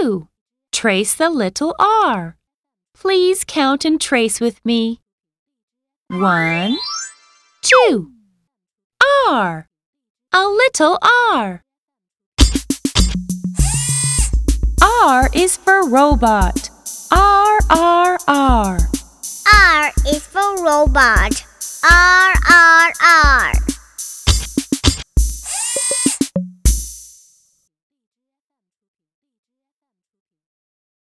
2. Trace the little r. Please count and trace with me. 1, 2. R. A little r. R is for robot. R, R, R. R is for robot. R